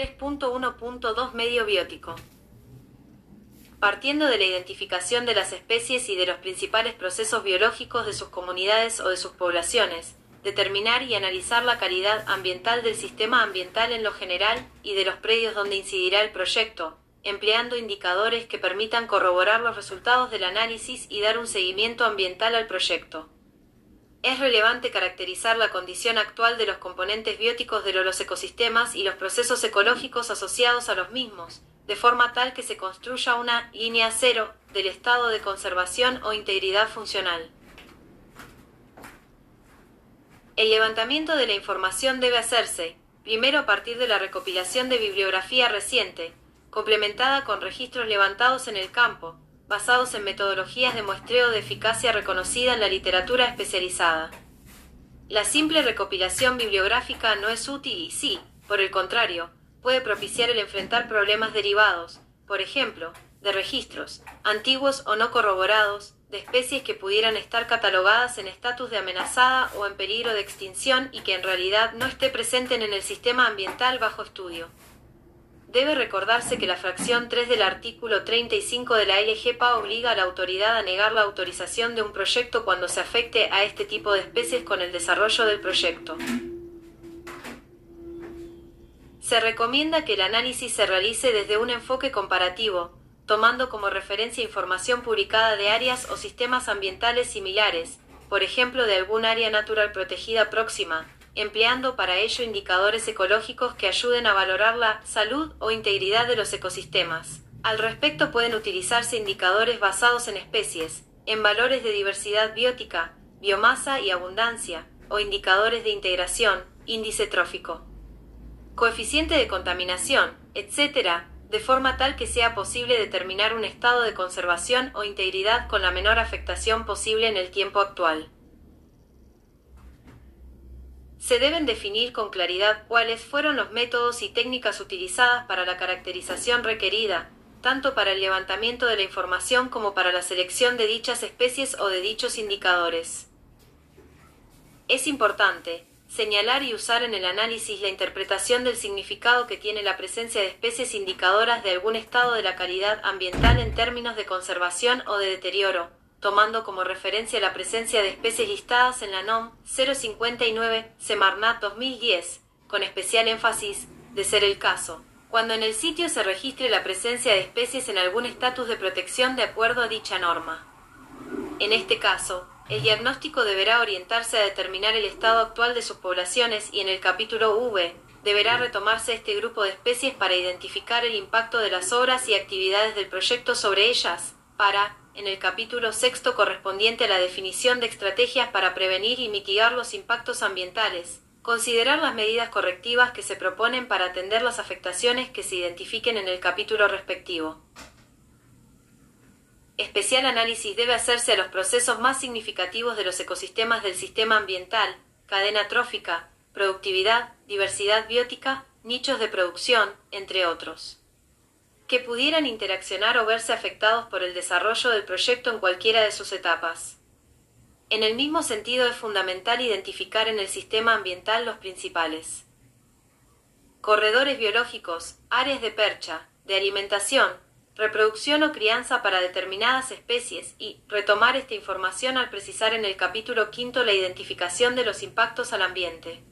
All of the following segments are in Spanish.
3.1.2 Medio biótico. Partiendo de la identificación de las especies y de los principales procesos biológicos de sus comunidades o de sus poblaciones, determinar y analizar la calidad ambiental del sistema ambiental en lo general y de los predios donde incidirá el proyecto, empleando indicadores que permitan corroborar los resultados del análisis y dar un seguimiento ambiental al proyecto. Es relevante caracterizar la condición actual de los componentes bióticos de los ecosistemas y los procesos ecológicos asociados a los mismos, de forma tal que se construya una línea cero del estado de conservación o integridad funcional. El levantamiento de la información debe hacerse, primero a partir de la recopilación de bibliografía reciente, complementada con registros levantados en el campo, basados en metodologías de muestreo de eficacia reconocida en la literatura especializada. La simple recopilación bibliográfica no es útil y sí, por el contrario, puede propiciar el enfrentar problemas derivados, por ejemplo, de registros, antiguos o no corroborados, de especies que pudieran estar catalogadas en estatus de amenazada o en peligro de extinción y que en realidad no esté presenten en el sistema ambiental bajo estudio. Debe recordarse que la fracción 3 del artículo 35 de la LGPA obliga a la autoridad a negar la autorización de un proyecto cuando se afecte a este tipo de especies con el desarrollo del proyecto. Se recomienda que el análisis se realice desde un enfoque comparativo, tomando como referencia información publicada de áreas o sistemas ambientales similares, por ejemplo de algún área natural protegida próxima, empleando para ello indicadores ecológicos que ayuden a valorar la salud o integridad de los ecosistemas. Al respecto pueden utilizarse indicadores basados en especies, en valores de diversidad biótica, biomasa y abundancia, o indicadores de integración, índice trófico, coeficiente de contaminación, etc., de forma tal que sea posible determinar un estado de conservación o integridad con la menor afectación posible en el tiempo actual se deben definir con claridad cuáles fueron los métodos y técnicas utilizadas para la caracterización requerida, tanto para el levantamiento de la información como para la selección de dichas especies o de dichos indicadores. Es importante señalar y usar en el análisis la interpretación del significado que tiene la presencia de especies indicadoras de algún estado de la calidad ambiental en términos de conservación o de deterioro, tomando como referencia la presencia de especies listadas en la NOM 059 Semarnat 2010, con especial énfasis de ser el caso, cuando en el sitio se registre la presencia de especies en algún estatus de protección de acuerdo a dicha norma. En este caso, el diagnóstico deberá orientarse a determinar el estado actual de sus poblaciones y en el capítulo V deberá retomarse este grupo de especies para identificar el impacto de las obras y actividades del proyecto sobre ellas, para, en el capítulo sexto correspondiente a la definición de estrategias para prevenir y mitigar los impactos ambientales, considerar las medidas correctivas que se proponen para atender las afectaciones que se identifiquen en el capítulo respectivo. Especial análisis debe hacerse a los procesos más significativos de los ecosistemas del sistema ambiental, cadena trófica, productividad, diversidad biótica, nichos de producción, entre otros que pudieran interaccionar o verse afectados por el desarrollo del proyecto en cualquiera de sus etapas. En el mismo sentido es fundamental identificar en el sistema ambiental los principales corredores biológicos, áreas de percha, de alimentación, reproducción o crianza para determinadas especies y retomar esta información al precisar en el capítulo quinto la identificación de los impactos al ambiente.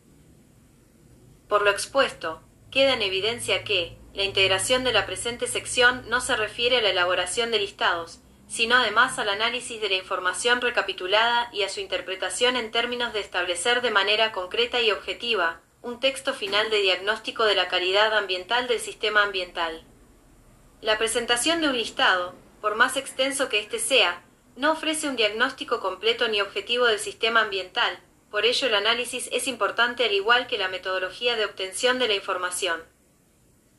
Por lo expuesto, queda en evidencia que, la integración de la presente sección no se refiere a la elaboración de listados, sino además al análisis de la información recapitulada y a su interpretación en términos de establecer de manera concreta y objetiva un texto final de diagnóstico de la calidad ambiental del sistema ambiental. La presentación de un listado, por más extenso que éste sea, no ofrece un diagnóstico completo ni objetivo del sistema ambiental, por ello el análisis es importante al igual que la metodología de obtención de la información.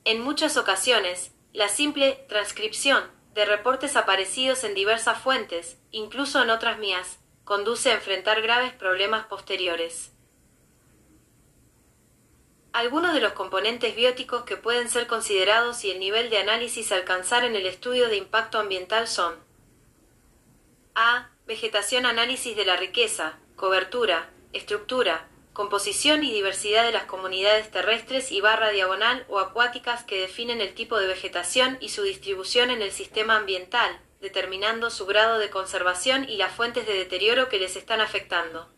En muchas ocasiones, la simple transcripción de reportes aparecidos en diversas fuentes, incluso en otras mías, conduce a enfrentar graves problemas posteriores. Algunos de los componentes bióticos que pueden ser considerados y el nivel de análisis alcanzar en el estudio de impacto ambiental son A. Vegetación análisis de la riqueza, cobertura, estructura, composición y diversidad de las comunidades terrestres y barra diagonal o acuáticas que definen el tipo de vegetación y su distribución en el sistema ambiental, determinando su grado de conservación y las fuentes de deterioro que les están afectando.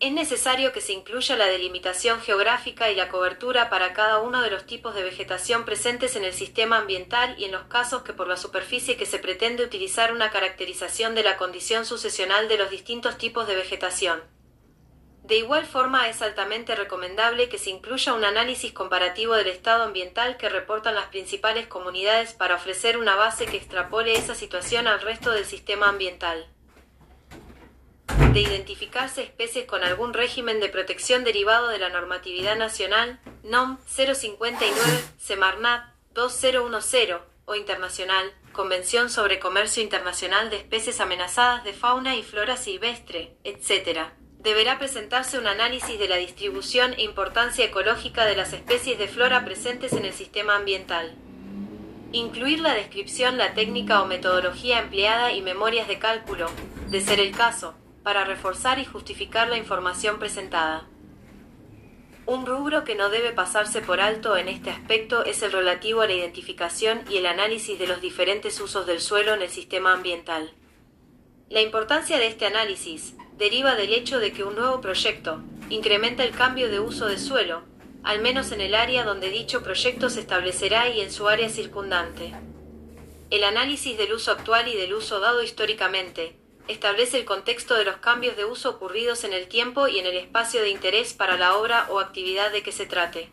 Es necesario que se incluya la delimitación geográfica y la cobertura para cada uno de los tipos de vegetación presentes en el sistema ambiental y en los casos que por la superficie que se pretende utilizar una caracterización de la condición sucesional de los distintos tipos de vegetación. De igual forma, es altamente recomendable que se incluya un análisis comparativo del estado ambiental que reportan las principales comunidades para ofrecer una base que extrapole esa situación al resto del sistema ambiental de identificarse especies con algún régimen de protección derivado de la normatividad nacional, NOM 059, Semarnat 2010, o internacional, Convención sobre Comercio Internacional de Especies Amenazadas de Fauna y Flora Silvestre, etc. Deberá presentarse un análisis de la distribución e importancia ecológica de las especies de flora presentes en el sistema ambiental. Incluir la descripción, la técnica o metodología empleada y memorias de cálculo, de ser el caso, para reforzar y justificar la información presentada. Un rubro que no debe pasarse por alto en este aspecto es el relativo a la identificación y el análisis de los diferentes usos del suelo en el sistema ambiental. La importancia de este análisis deriva del hecho de que un nuevo proyecto incrementa el cambio de uso de suelo, al menos en el área donde dicho proyecto se establecerá y en su área circundante. El análisis del uso actual y del uso dado históricamente establece el contexto de los cambios de uso ocurridos en el tiempo y en el espacio de interés para la obra o actividad de que se trate.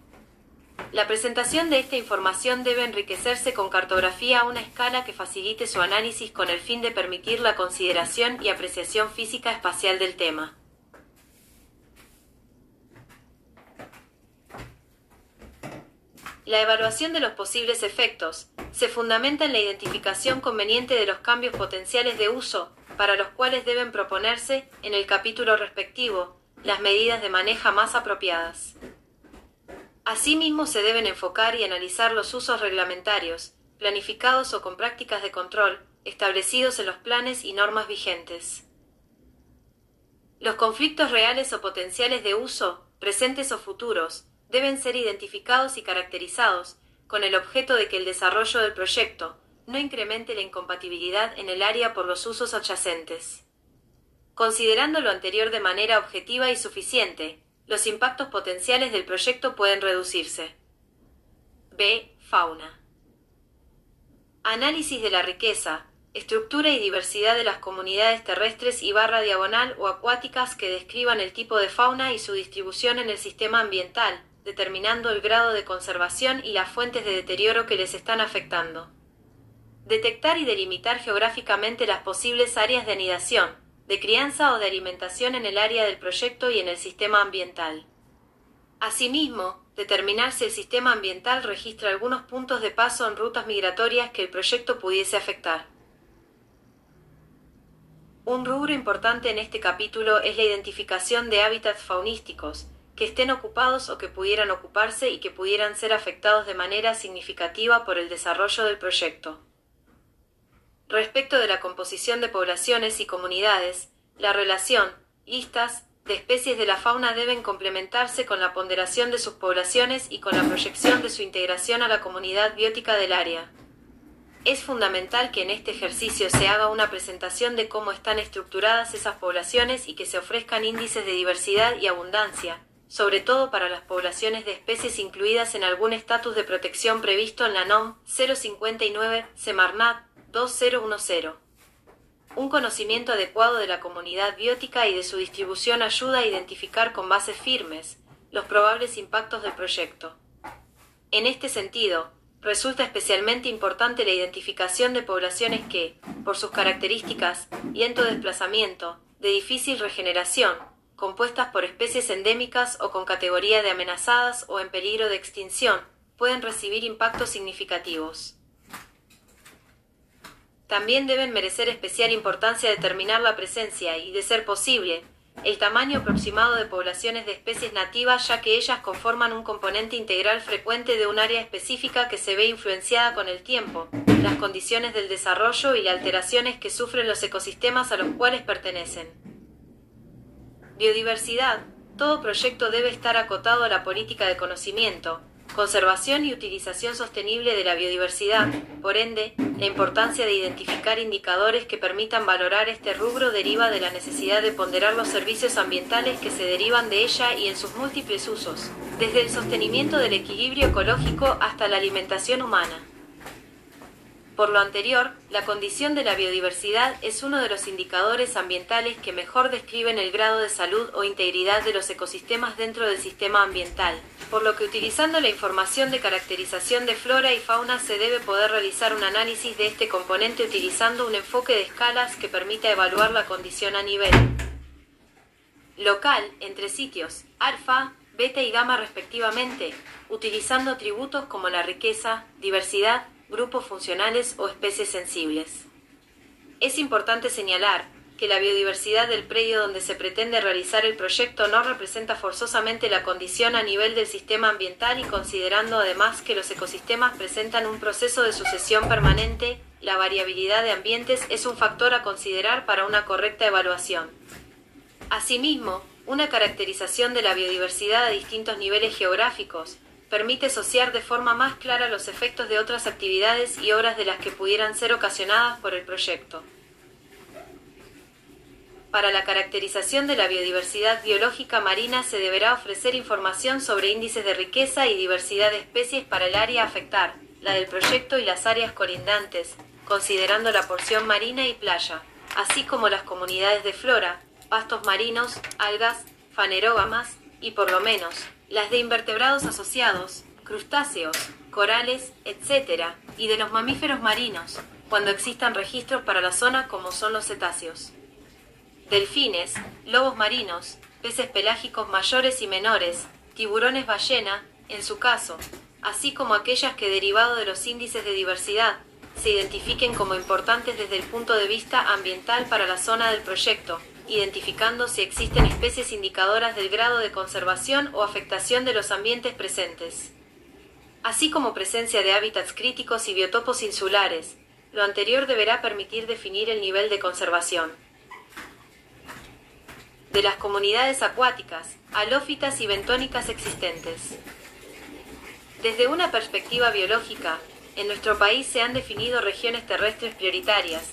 La presentación de esta información debe enriquecerse con cartografía a una escala que facilite su análisis con el fin de permitir la consideración y apreciación física espacial del tema. La evaluación de los posibles efectos se fundamenta en la identificación conveniente de los cambios potenciales de uso para los cuales deben proponerse, en el capítulo respectivo, las medidas de manejo más apropiadas. Asimismo, se deben enfocar y analizar los usos reglamentarios, planificados o con prácticas de control, establecidos en los planes y normas vigentes. Los conflictos reales o potenciales de uso, presentes o futuros, deben ser identificados y caracterizados, con el objeto de que el desarrollo del proyecto, no incremente la incompatibilidad en el área por los usos adyacentes. Considerando lo anterior de manera objetiva y suficiente, los impactos potenciales del proyecto pueden reducirse. B. Fauna. Análisis de la riqueza, estructura y diversidad de las comunidades terrestres y barra diagonal o acuáticas que describan el tipo de fauna y su distribución en el sistema ambiental, determinando el grado de conservación y las fuentes de deterioro que les están afectando detectar y delimitar geográficamente las posibles áreas de anidación, de crianza o de alimentación en el área del proyecto y en el sistema ambiental. Asimismo, determinar si el sistema ambiental registra algunos puntos de paso en rutas migratorias que el proyecto pudiese afectar. Un rubro importante en este capítulo es la identificación de hábitats faunísticos, que estén ocupados o que pudieran ocuparse y que pudieran ser afectados de manera significativa por el desarrollo del proyecto. Respecto de la composición de poblaciones y comunidades, la relación, listas, de especies de la fauna deben complementarse con la ponderación de sus poblaciones y con la proyección de su integración a la comunidad biótica del área. Es fundamental que en este ejercicio se haga una presentación de cómo están estructuradas esas poblaciones y que se ofrezcan índices de diversidad y abundancia, sobre todo para las poblaciones de especies incluidas en algún estatus de protección previsto en la NOM 059 Semarnat 2010. Un conocimiento adecuado de la comunidad biótica y de su distribución ayuda a identificar con bases firmes los probables impactos del proyecto. En este sentido, resulta especialmente importante la identificación de poblaciones que, por sus características, lento desplazamiento, de difícil regeneración, compuestas por especies endémicas o con categoría de amenazadas o en peligro de extinción, pueden recibir impactos significativos. También deben merecer especial importancia determinar la presencia y, de ser posible, el tamaño aproximado de poblaciones de especies nativas ya que ellas conforman un componente integral frecuente de un área específica que se ve influenciada con el tiempo, las condiciones del desarrollo y las alteraciones que sufren los ecosistemas a los cuales pertenecen. Biodiversidad todo proyecto debe estar acotado a la política de conocimiento, conservación y utilización sostenible de la biodiversidad. Por ende, la importancia de identificar indicadores que permitan valorar este rubro deriva de la necesidad de ponderar los servicios ambientales que se derivan de ella y en sus múltiples usos, desde el sostenimiento del equilibrio ecológico hasta la alimentación humana. Por lo anterior, la condición de la biodiversidad es uno de los indicadores ambientales que mejor describen el grado de salud o integridad de los ecosistemas dentro del sistema ambiental, por lo que utilizando la información de caracterización de flora y fauna se debe poder realizar un análisis de este componente utilizando un enfoque de escalas que permita evaluar la condición a nivel local entre sitios alfa, beta y gamma respectivamente, utilizando atributos como la riqueza, diversidad, grupos funcionales o especies sensibles. Es importante señalar que la biodiversidad del predio donde se pretende realizar el proyecto no representa forzosamente la condición a nivel del sistema ambiental y considerando además que los ecosistemas presentan un proceso de sucesión permanente, la variabilidad de ambientes es un factor a considerar para una correcta evaluación. Asimismo, una caracterización de la biodiversidad a distintos niveles geográficos, permite asociar de forma más clara los efectos de otras actividades y obras de las que pudieran ser ocasionadas por el proyecto. Para la caracterización de la biodiversidad biológica marina se deberá ofrecer información sobre índices de riqueza y diversidad de especies para el área afectar, la del proyecto y las áreas colindantes, considerando la porción marina y playa, así como las comunidades de flora, pastos marinos, algas, fanerógamas y por lo menos las de invertebrados asociados, crustáceos, corales, etc., y de los mamíferos marinos, cuando existan registros para la zona como son los cetáceos. Delfines, lobos marinos, peces pelágicos mayores y menores, tiburones ballena, en su caso, así como aquellas que derivado de los índices de diversidad se identifiquen como importantes desde el punto de vista ambiental para la zona del proyecto, identificando si existen especies indicadoras del grado de conservación o afectación de los ambientes presentes, así como presencia de hábitats críticos y biotopos insulares. Lo anterior deberá permitir definir el nivel de conservación de las comunidades acuáticas, halófitas y bentónicas existentes. Desde una perspectiva biológica, en nuestro país se han definido regiones terrestres prioritarias,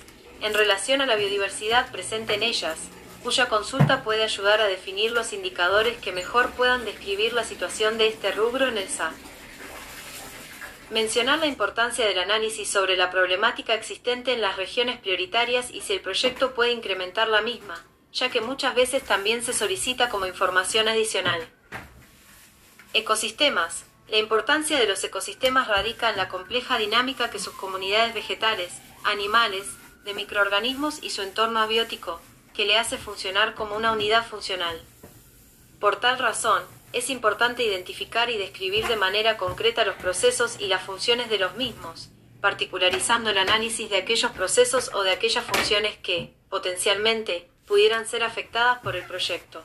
en relación a la biodiversidad presente en ellas, cuya consulta puede ayudar a definir los indicadores que mejor puedan describir la situación de este rubro en el SA. Mencionar la importancia del análisis sobre la problemática existente en las regiones prioritarias y si el proyecto puede incrementar la misma, ya que muchas veces también se solicita como información adicional. Ecosistemas. La importancia de los ecosistemas radica en la compleja dinámica que sus comunidades vegetales, animales, de microorganismos y su entorno abiótico, que le hace funcionar como una unidad funcional. Por tal razón, es importante identificar y describir de manera concreta los procesos y las funciones de los mismos, particularizando el análisis de aquellos procesos o de aquellas funciones que, potencialmente, pudieran ser afectadas por el proyecto.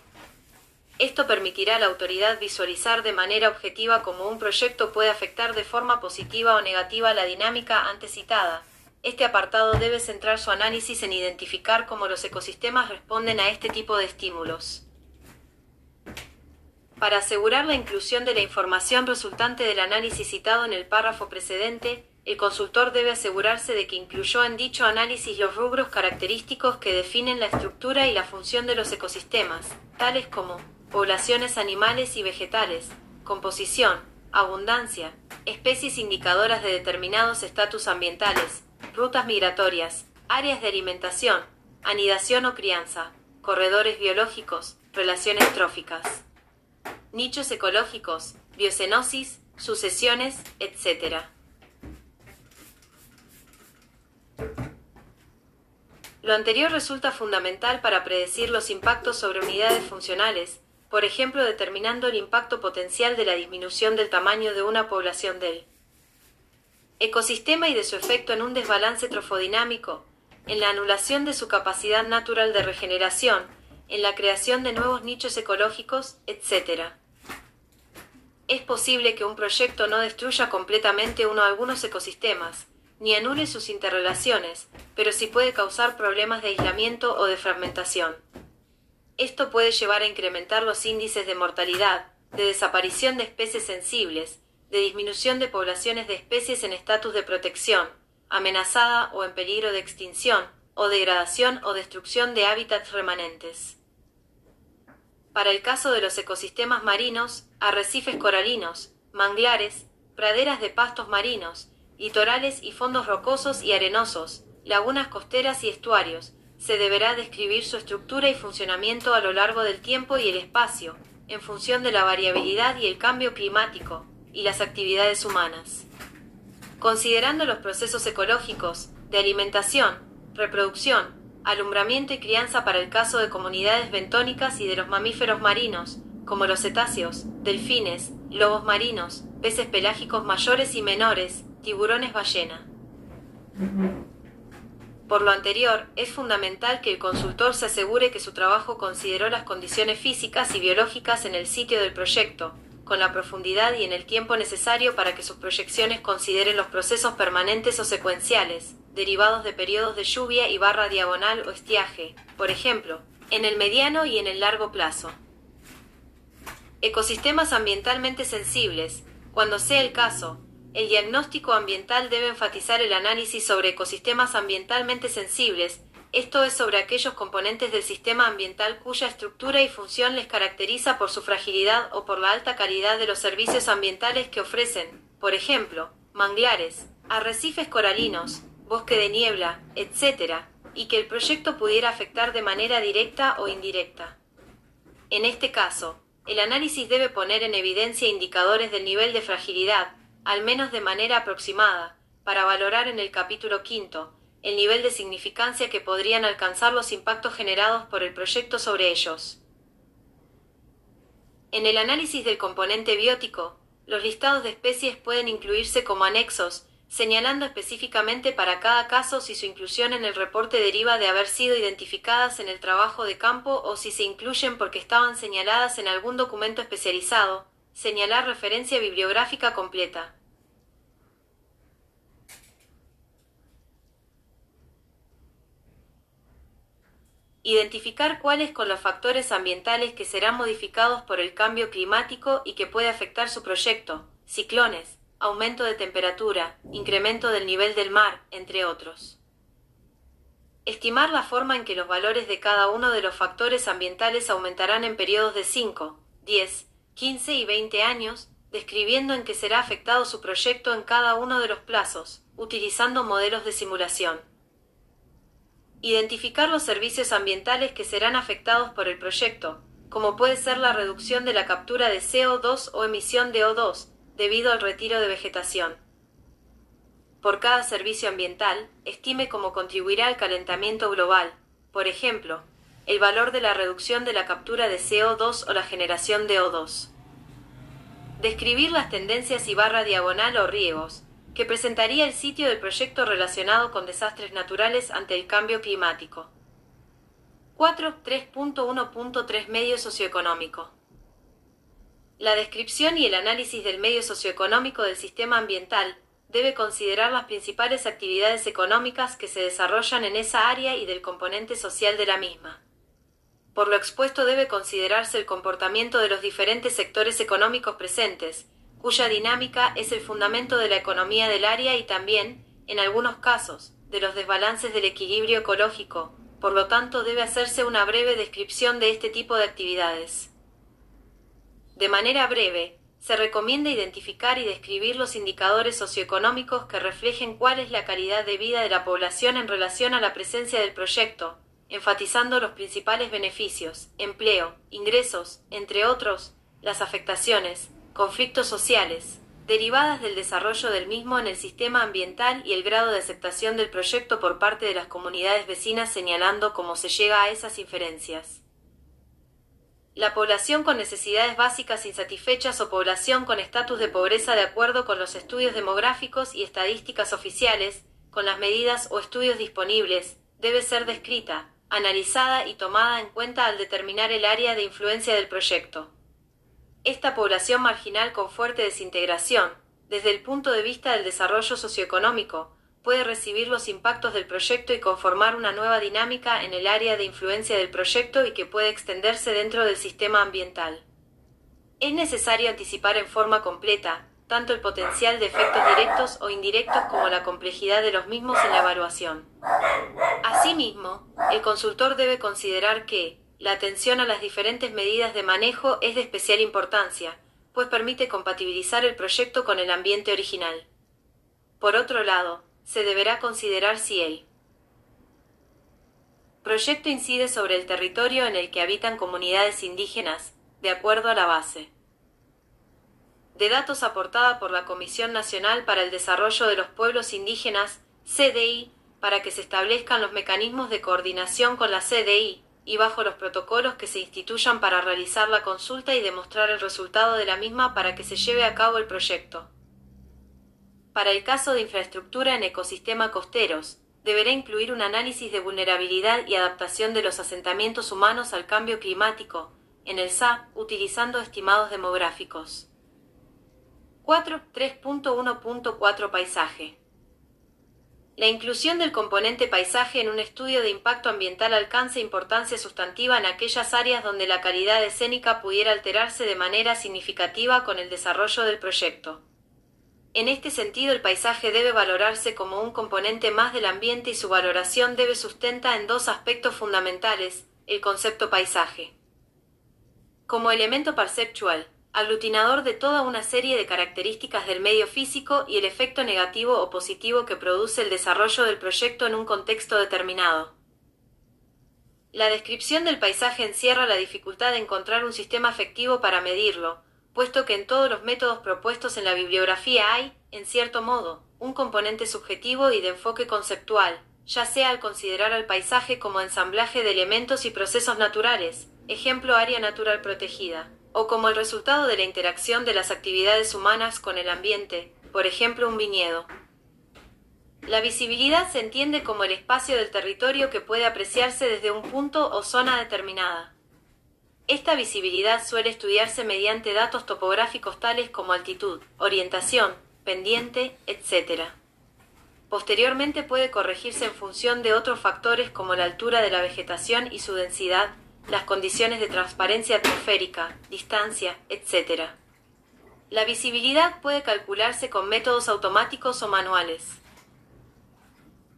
Esto permitirá a la autoridad visualizar de manera objetiva cómo un proyecto puede afectar de forma positiva o negativa la dinámica antes citada, este apartado debe centrar su análisis en identificar cómo los ecosistemas responden a este tipo de estímulos. Para asegurar la inclusión de la información resultante del análisis citado en el párrafo precedente, el consultor debe asegurarse de que incluyó en dicho análisis los rubros característicos que definen la estructura y la función de los ecosistemas, tales como poblaciones animales y vegetales, composición, abundancia, especies indicadoras de determinados estatus ambientales, rutas migratorias, áreas de alimentación, anidación o crianza, corredores biológicos, relaciones tróficas, nichos ecológicos, biocenosis, sucesiones, etc. Lo anterior resulta fundamental para predecir los impactos sobre unidades funcionales, por ejemplo determinando el impacto potencial de la disminución del tamaño de una población del ecosistema y de su efecto en un desbalance trofodinámico, en la anulación de su capacidad natural de regeneración, en la creación de nuevos nichos ecológicos, etc. Es posible que un proyecto no destruya completamente uno o algunos ecosistemas, ni anule sus interrelaciones, pero sí puede causar problemas de aislamiento o de fragmentación. Esto puede llevar a incrementar los índices de mortalidad, de desaparición de especies sensibles, de disminución de poblaciones de especies en estatus de protección, amenazada o en peligro de extinción, o degradación o destrucción de hábitats remanentes. Para el caso de los ecosistemas marinos, arrecifes coralinos, manglares, praderas de pastos marinos, litorales y fondos rocosos y arenosos, lagunas costeras y estuarios, se deberá describir su estructura y funcionamiento a lo largo del tiempo y el espacio, en función de la variabilidad y el cambio climático, y las actividades humanas. Considerando los procesos ecológicos, de alimentación, reproducción, alumbramiento y crianza para el caso de comunidades bentónicas y de los mamíferos marinos, como los cetáceos, delfines, lobos marinos, peces pelágicos mayores y menores, tiburones ballena. Por lo anterior, es fundamental que el consultor se asegure que su trabajo consideró las condiciones físicas y biológicas en el sitio del proyecto, con la profundidad y en el tiempo necesario para que sus proyecciones consideren los procesos permanentes o secuenciales, derivados de periodos de lluvia y barra diagonal o estiaje, por ejemplo, en el mediano y en el largo plazo. Ecosistemas ambientalmente sensibles, cuando sea el caso, el diagnóstico ambiental debe enfatizar el análisis sobre ecosistemas ambientalmente sensibles, esto es sobre aquellos componentes del sistema ambiental cuya estructura y función les caracteriza por su fragilidad o por la alta calidad de los servicios ambientales que ofrecen, por ejemplo, manglares, arrecifes coralinos, bosque de niebla, etc., y que el proyecto pudiera afectar de manera directa o indirecta. En este caso, el análisis debe poner en evidencia indicadores del nivel de fragilidad, al menos de manera aproximada, para valorar en el capítulo quinto, el nivel de significancia que podrían alcanzar los impactos generados por el proyecto sobre ellos. En el análisis del componente biótico, los listados de especies pueden incluirse como anexos, señalando específicamente para cada caso si su inclusión en el reporte deriva de haber sido identificadas en el trabajo de campo o si se incluyen porque estaban señaladas en algún documento especializado, señalar referencia bibliográfica completa. Identificar cuáles con los factores ambientales que serán modificados por el cambio climático y que puede afectar su proyecto, ciclones, aumento de temperatura, incremento del nivel del mar, entre otros. Estimar la forma en que los valores de cada uno de los factores ambientales aumentarán en periodos de 5, 10, 15 y 20 años, describiendo en qué será afectado su proyecto en cada uno de los plazos, utilizando modelos de simulación identificar los servicios ambientales que serán afectados por el proyecto, como puede ser la reducción de la captura de CO2 o emisión de O2, debido al retiro de vegetación. Por cada servicio ambiental, estime cómo contribuirá al calentamiento global, por ejemplo, el valor de la reducción de la captura de CO2 o la generación de O2. Describir las tendencias y barra diagonal o riegos, que presentaría el sitio del proyecto relacionado con desastres naturales ante el cambio climático. 4.3.1.3 Medio socioeconómico. La descripción y el análisis del medio socioeconómico del sistema ambiental debe considerar las principales actividades económicas que se desarrollan en esa área y del componente social de la misma. Por lo expuesto debe considerarse el comportamiento de los diferentes sectores económicos presentes, cuya dinámica es el fundamento de la economía del área y también, en algunos casos, de los desbalances del equilibrio ecológico, por lo tanto debe hacerse una breve descripción de este tipo de actividades. De manera breve, se recomienda identificar y describir los indicadores socioeconómicos que reflejen cuál es la calidad de vida de la población en relación a la presencia del proyecto, enfatizando los principales beneficios, empleo, ingresos, entre otros, las afectaciones, conflictos sociales, derivadas del desarrollo del mismo en el sistema ambiental y el grado de aceptación del proyecto por parte de las comunidades vecinas señalando cómo se llega a esas inferencias. La población con necesidades básicas insatisfechas o población con estatus de pobreza de acuerdo con los estudios demográficos y estadísticas oficiales, con las medidas o estudios disponibles, debe ser descrita, analizada y tomada en cuenta al determinar el área de influencia del proyecto. Esta población marginal con fuerte desintegración, desde el punto de vista del desarrollo socioeconómico, puede recibir los impactos del proyecto y conformar una nueva dinámica en el área de influencia del proyecto y que puede extenderse dentro del sistema ambiental. Es necesario anticipar en forma completa, tanto el potencial de efectos directos o indirectos como la complejidad de los mismos en la evaluación. Asimismo, el consultor debe considerar que la atención a las diferentes medidas de manejo es de especial importancia, pues permite compatibilizar el proyecto con el ambiente original. Por otro lado, se deberá considerar si el proyecto incide sobre el territorio en el que habitan comunidades indígenas, de acuerdo a la base de datos aportada por la Comisión Nacional para el Desarrollo de los Pueblos Indígenas, CDI, para que se establezcan los mecanismos de coordinación con la CDI, y bajo los protocolos que se instituyan para realizar la consulta y demostrar el resultado de la misma para que se lleve a cabo el proyecto. Para el caso de infraestructura en ecosistema costeros, deberá incluir un análisis de vulnerabilidad y adaptación de los asentamientos humanos al cambio climático, en el SAP, utilizando estimados demográficos. 4.3.1.4 Paisaje. La inclusión del componente paisaje en un estudio de impacto ambiental alcanza importancia sustantiva en aquellas áreas donde la calidad escénica pudiera alterarse de manera significativa con el desarrollo del proyecto. En este sentido, el paisaje debe valorarse como un componente más del ambiente y su valoración debe sustenta en dos aspectos fundamentales, el concepto paisaje. Como elemento perceptual, aglutinador de toda una serie de características del medio físico y el efecto negativo o positivo que produce el desarrollo del proyecto en un contexto determinado. La descripción del paisaje encierra la dificultad de encontrar un sistema efectivo para medirlo, puesto que en todos los métodos propuestos en la bibliografía hay, en cierto modo, un componente subjetivo y de enfoque conceptual, ya sea al considerar al paisaje como ensamblaje de elementos y procesos naturales, ejemplo área natural protegida, o como el resultado de la interacción de las actividades humanas con el ambiente, por ejemplo un viñedo. La visibilidad se entiende como el espacio del territorio que puede apreciarse desde un punto o zona determinada. Esta visibilidad suele estudiarse mediante datos topográficos tales como altitud, orientación, pendiente, etc. Posteriormente puede corregirse en función de otros factores como la altura de la vegetación y su densidad, las condiciones de transparencia atmosférica, distancia, etc. La visibilidad puede calcularse con métodos automáticos o manuales.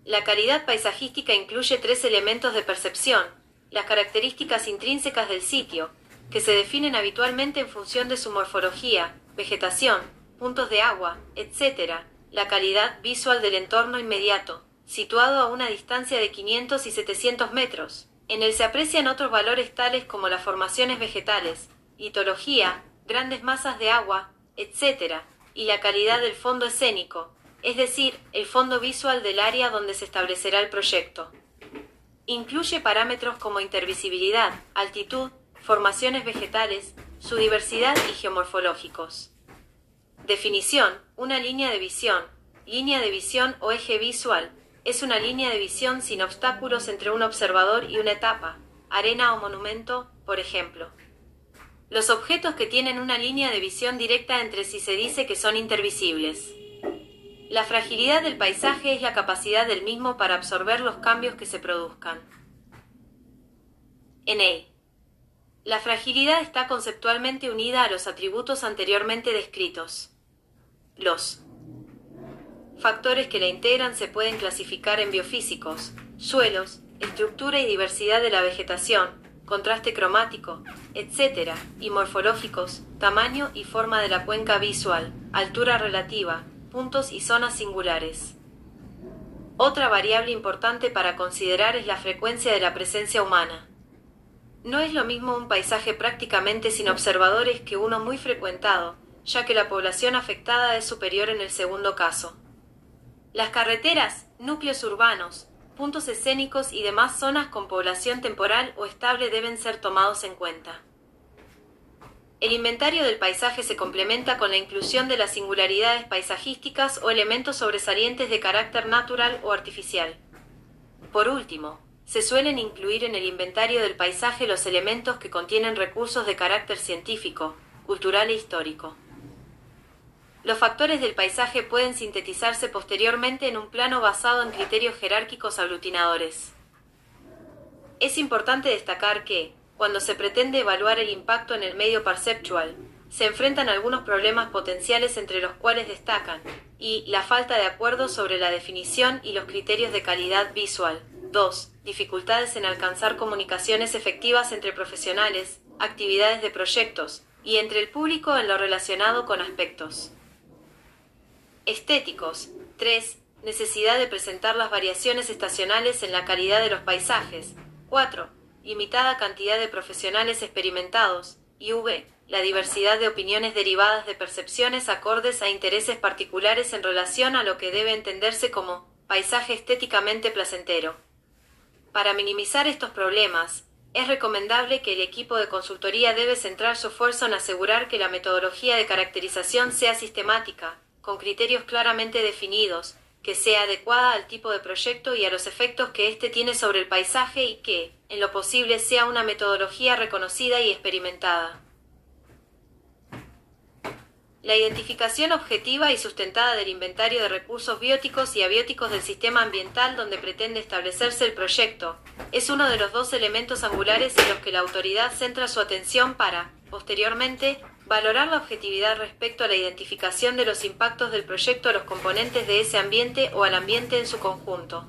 La calidad paisajística incluye tres elementos de percepción, las características intrínsecas del sitio, que se definen habitualmente en función de su morfología, vegetación, puntos de agua, etc., la calidad visual del entorno inmediato, situado a una distancia de 500 y 700 metros. En él se aprecian otros valores tales como las formaciones vegetales, litología, grandes masas de agua, etc., y la calidad del fondo escénico, es decir, el fondo visual del área donde se establecerá el proyecto. Incluye parámetros como intervisibilidad, altitud, formaciones vegetales, su diversidad y geomorfológicos. Definición. Una línea de visión. Línea de visión o eje visual. Es una línea de visión sin obstáculos entre un observador y una etapa, arena o monumento, por ejemplo. Los objetos que tienen una línea de visión directa entre sí se dice que son intervisibles. La fragilidad del paisaje es la capacidad del mismo para absorber los cambios que se produzcan. Él. La fragilidad está conceptualmente unida a los atributos anteriormente descritos. Los factores que la integran se pueden clasificar en biofísicos, suelos, estructura y diversidad de la vegetación, contraste cromático, etc., y morfológicos, tamaño y forma de la cuenca visual, altura relativa, puntos y zonas singulares. Otra variable importante para considerar es la frecuencia de la presencia humana. No es lo mismo un paisaje prácticamente sin observadores que uno muy frecuentado, ya que la población afectada es superior en el segundo caso. Las carreteras, núcleos urbanos, puntos escénicos y demás zonas con población temporal o estable deben ser tomados en cuenta. El inventario del paisaje se complementa con la inclusión de las singularidades paisajísticas o elementos sobresalientes de carácter natural o artificial. Por último, se suelen incluir en el inventario del paisaje los elementos que contienen recursos de carácter científico, cultural e histórico. Los factores del paisaje pueden sintetizarse posteriormente en un plano basado en criterios jerárquicos aglutinadores. Es importante destacar que, cuando se pretende evaluar el impacto en el medio perceptual, se enfrentan algunos problemas potenciales entre los cuales destacan, y la falta de acuerdo sobre la definición y los criterios de calidad visual. 2. Dificultades en alcanzar comunicaciones efectivas entre profesionales, actividades de proyectos, y entre el público en lo relacionado con aspectos estéticos. 3. Necesidad de presentar las variaciones estacionales en la calidad de los paisajes. 4. Limitada cantidad de profesionales experimentados. Y v. La diversidad de opiniones derivadas de percepciones acordes a intereses particulares en relación a lo que debe entenderse como paisaje estéticamente placentero. Para minimizar estos problemas, es recomendable que el equipo de consultoría debe centrar su esfuerzo en asegurar que la metodología de caracterización sea sistemática, con criterios claramente definidos, que sea adecuada al tipo de proyecto y a los efectos que éste tiene sobre el paisaje y que, en lo posible, sea una metodología reconocida y experimentada. La identificación objetiva y sustentada del inventario de recursos bióticos y abióticos del sistema ambiental donde pretende establecerse el proyecto es uno de los dos elementos angulares en los que la autoridad centra su atención para, posteriormente, valorar la objetividad respecto a la identificación de los impactos del proyecto a los componentes de ese ambiente o al ambiente en su conjunto.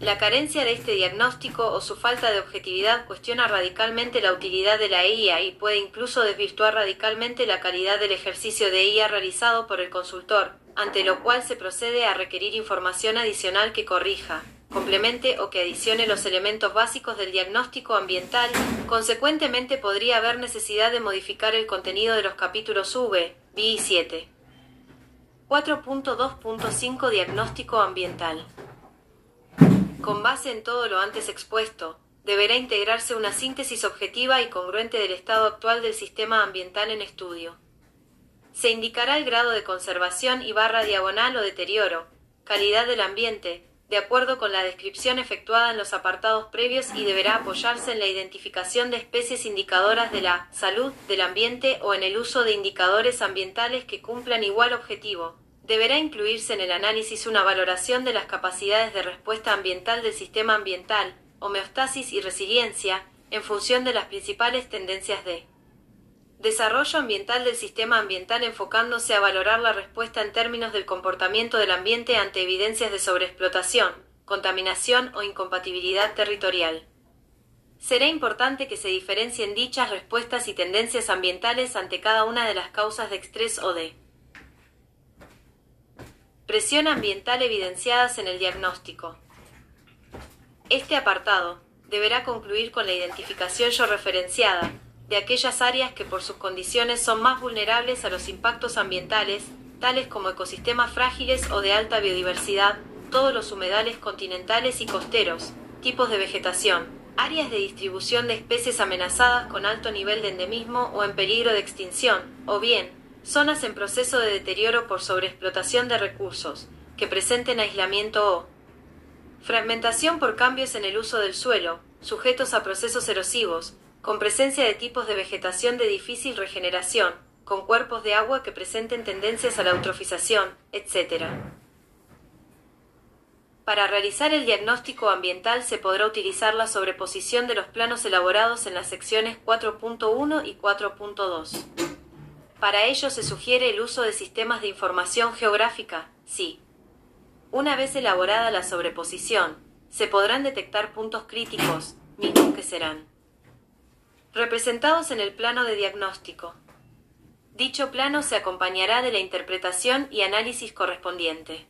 La carencia de este diagnóstico o su falta de objetividad cuestiona radicalmente la utilidad de la IA y puede incluso desvirtuar radicalmente la calidad del ejercicio de IA realizado por el consultor, ante lo cual se procede a requerir información adicional que corrija, complemente o que adicione los elementos básicos del diagnóstico ambiental, consecuentemente podría haber necesidad de modificar el contenido de los capítulos V, B y 7. 4.2.5 Diagnóstico ambiental con base en todo lo antes expuesto, deberá integrarse una síntesis objetiva y congruente del estado actual del sistema ambiental en estudio. Se indicará el grado de conservación y barra diagonal o deterioro, calidad del ambiente, de acuerdo con la descripción efectuada en los apartados previos y deberá apoyarse en la identificación de especies indicadoras de la salud del ambiente o en el uso de indicadores ambientales que cumplan igual objetivo, deberá incluirse en el análisis una valoración de las capacidades de respuesta ambiental del sistema ambiental, homeostasis y resiliencia, en función de las principales tendencias de desarrollo ambiental del sistema ambiental enfocándose a valorar la respuesta en términos del comportamiento del ambiente ante evidencias de sobreexplotación, contaminación o incompatibilidad territorial. Será importante que se diferencien dichas respuestas y tendencias ambientales ante cada una de las causas de estrés o de Presión ambiental evidenciadas en el diagnóstico. Este apartado deberá concluir con la identificación yo referenciada de aquellas áreas que por sus condiciones son más vulnerables a los impactos ambientales, tales como ecosistemas frágiles o de alta biodiversidad, todos los humedales continentales y costeros, tipos de vegetación, áreas de distribución de especies amenazadas con alto nivel de endemismo o en peligro de extinción, o bien, zonas en proceso de deterioro por sobreexplotación de recursos, que presenten aislamiento o fragmentación por cambios en el uso del suelo, sujetos a procesos erosivos, con presencia de tipos de vegetación de difícil regeneración, con cuerpos de agua que presenten tendencias a la eutrofización, etc. Para realizar el diagnóstico ambiental se podrá utilizar la sobreposición de los planos elaborados en las secciones 4.1 y 4.2. Para ello se sugiere el uso de sistemas de información geográfica, sí. Una vez elaborada la sobreposición, se podrán detectar puntos críticos, mismos que serán representados en el plano de diagnóstico. Dicho plano se acompañará de la interpretación y análisis correspondiente.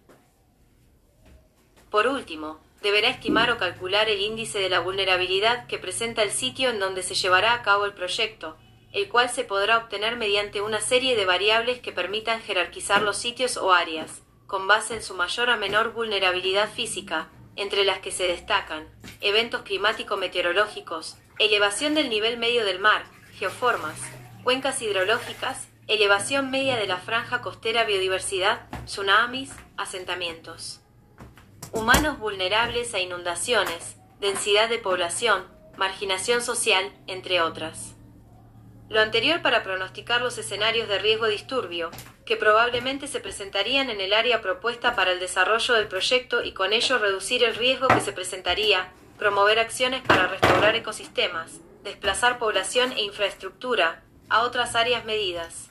Por último, deberá estimar o calcular el índice de la vulnerabilidad que presenta el sitio en donde se llevará a cabo el proyecto, el cual se podrá obtener mediante una serie de variables que permitan jerarquizar los sitios o áreas, con base en su mayor o menor vulnerabilidad física, entre las que se destacan eventos climático-meteorológicos, elevación del nivel medio del mar, geoformas, cuencas hidrológicas, elevación media de la franja costera, biodiversidad, tsunamis, asentamientos. Humanos vulnerables a inundaciones, densidad de población, marginación social, entre otras. Lo anterior para pronosticar los escenarios de riesgo disturbio, que probablemente se presentarían en el área propuesta para el desarrollo del proyecto y con ello reducir el riesgo que se presentaría, promover acciones para restaurar ecosistemas, desplazar población e infraestructura a otras áreas medidas.